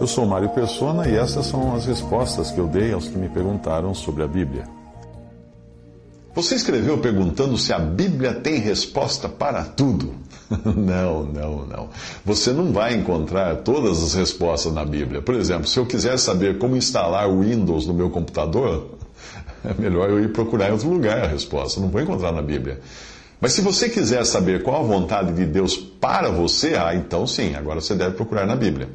Eu sou Mário Persona e essas são as respostas que eu dei aos que me perguntaram sobre a Bíblia. Você escreveu perguntando se a Bíblia tem resposta para tudo. Não, não, não. Você não vai encontrar todas as respostas na Bíblia. Por exemplo, se eu quiser saber como instalar o Windows no meu computador, é melhor eu ir procurar em outro lugar a resposta. Não vou encontrar na Bíblia. Mas se você quiser saber qual a vontade de Deus para você, ah, então sim, agora você deve procurar na Bíblia.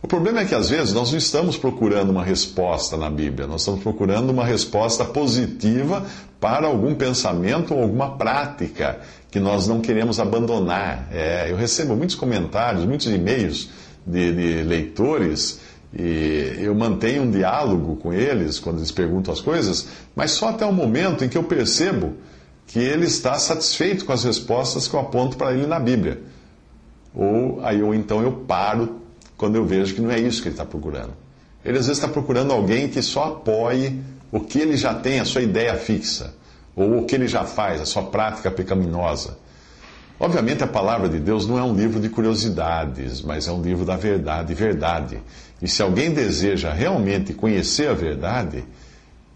O problema é que às vezes nós não estamos procurando uma resposta na Bíblia, nós estamos procurando uma resposta positiva para algum pensamento ou alguma prática que nós não queremos abandonar. É, eu recebo muitos comentários, muitos e-mails de, de leitores e eu mantenho um diálogo com eles quando eles perguntam as coisas, mas só até o momento em que eu percebo que ele está satisfeito com as respostas que eu aponto para ele na Bíblia. Ou aí ou então eu paro quando eu vejo que não é isso que ele está procurando. Ele às vezes está procurando alguém que só apoie o que ele já tem, a sua ideia fixa, ou o que ele já faz, a sua prática pecaminosa. Obviamente, a palavra de Deus não é um livro de curiosidades, mas é um livro da verdade, verdade. E se alguém deseja realmente conhecer a verdade,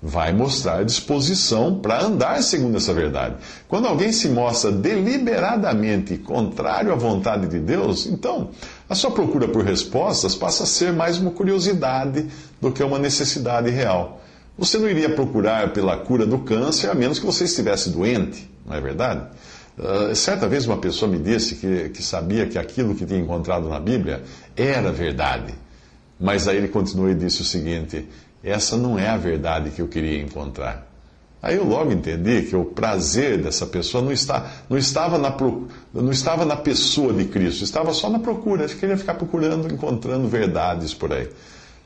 vai mostrar disposição para andar segundo essa verdade. Quando alguém se mostra deliberadamente contrário à vontade de Deus, então a sua procura por respostas passa a ser mais uma curiosidade do que uma necessidade real. Você não iria procurar pela cura do câncer a menos que você estivesse doente, não é verdade? Uh, certa vez uma pessoa me disse que, que sabia que aquilo que tinha encontrado na Bíblia era verdade. Mas aí ele continuou e disse o seguinte: essa não é a verdade que eu queria encontrar. Aí eu logo entendi que o prazer dessa pessoa não, está, não, estava, na, não estava na pessoa de Cristo, estava só na procura. Ele queria ficar procurando, encontrando verdades por aí.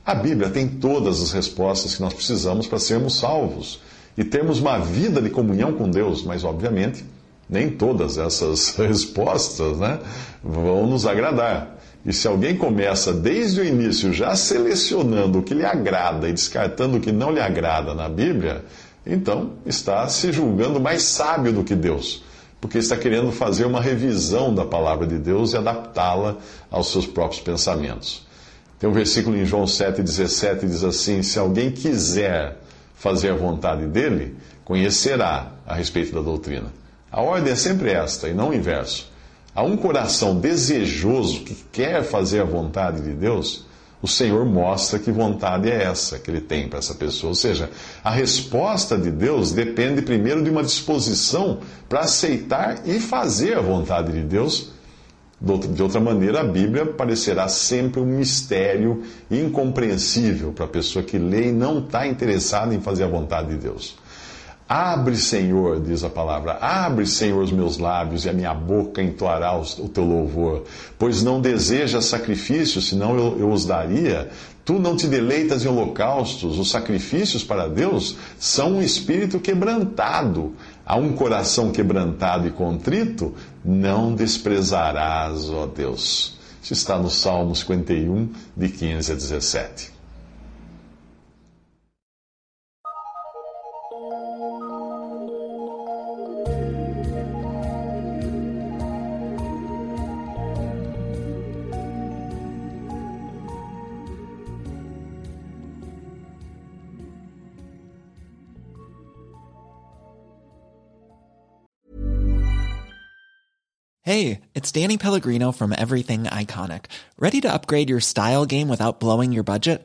A Bíblia tem todas as respostas que nós precisamos para sermos salvos e termos uma vida de comunhão com Deus, mas obviamente nem todas essas respostas né, vão nos agradar. E se alguém começa desde o início já selecionando o que lhe agrada e descartando o que não lhe agrada na Bíblia, então está se julgando mais sábio do que Deus, porque está querendo fazer uma revisão da palavra de Deus e adaptá-la aos seus próprios pensamentos. Tem um versículo em João 7,17 diz assim: Se alguém quiser fazer a vontade dele, conhecerá a respeito da doutrina. A ordem é sempre esta e não o inverso. A um coração desejoso que quer fazer a vontade de Deus, o Senhor mostra que vontade é essa que ele tem para essa pessoa. Ou seja, a resposta de Deus depende primeiro de uma disposição para aceitar e fazer a vontade de Deus. De outra maneira, a Bíblia parecerá sempre um mistério incompreensível para a pessoa que lê e não está interessada em fazer a vontade de Deus. Abre, Senhor, diz a palavra, abre, Senhor, os meus lábios e a minha boca entoará o teu louvor. Pois não desejas sacrifícios, senão eu, eu os daria. Tu não te deleitas em holocaustos. Os sacrifícios para Deus são um espírito quebrantado. A um coração quebrantado e contrito, não desprezarás, ó Deus. Isso está no Salmo 51, de 15 a 17. Hey, it's Danny Pellegrino from Everything Iconic. Ready to upgrade your style game without blowing your budget?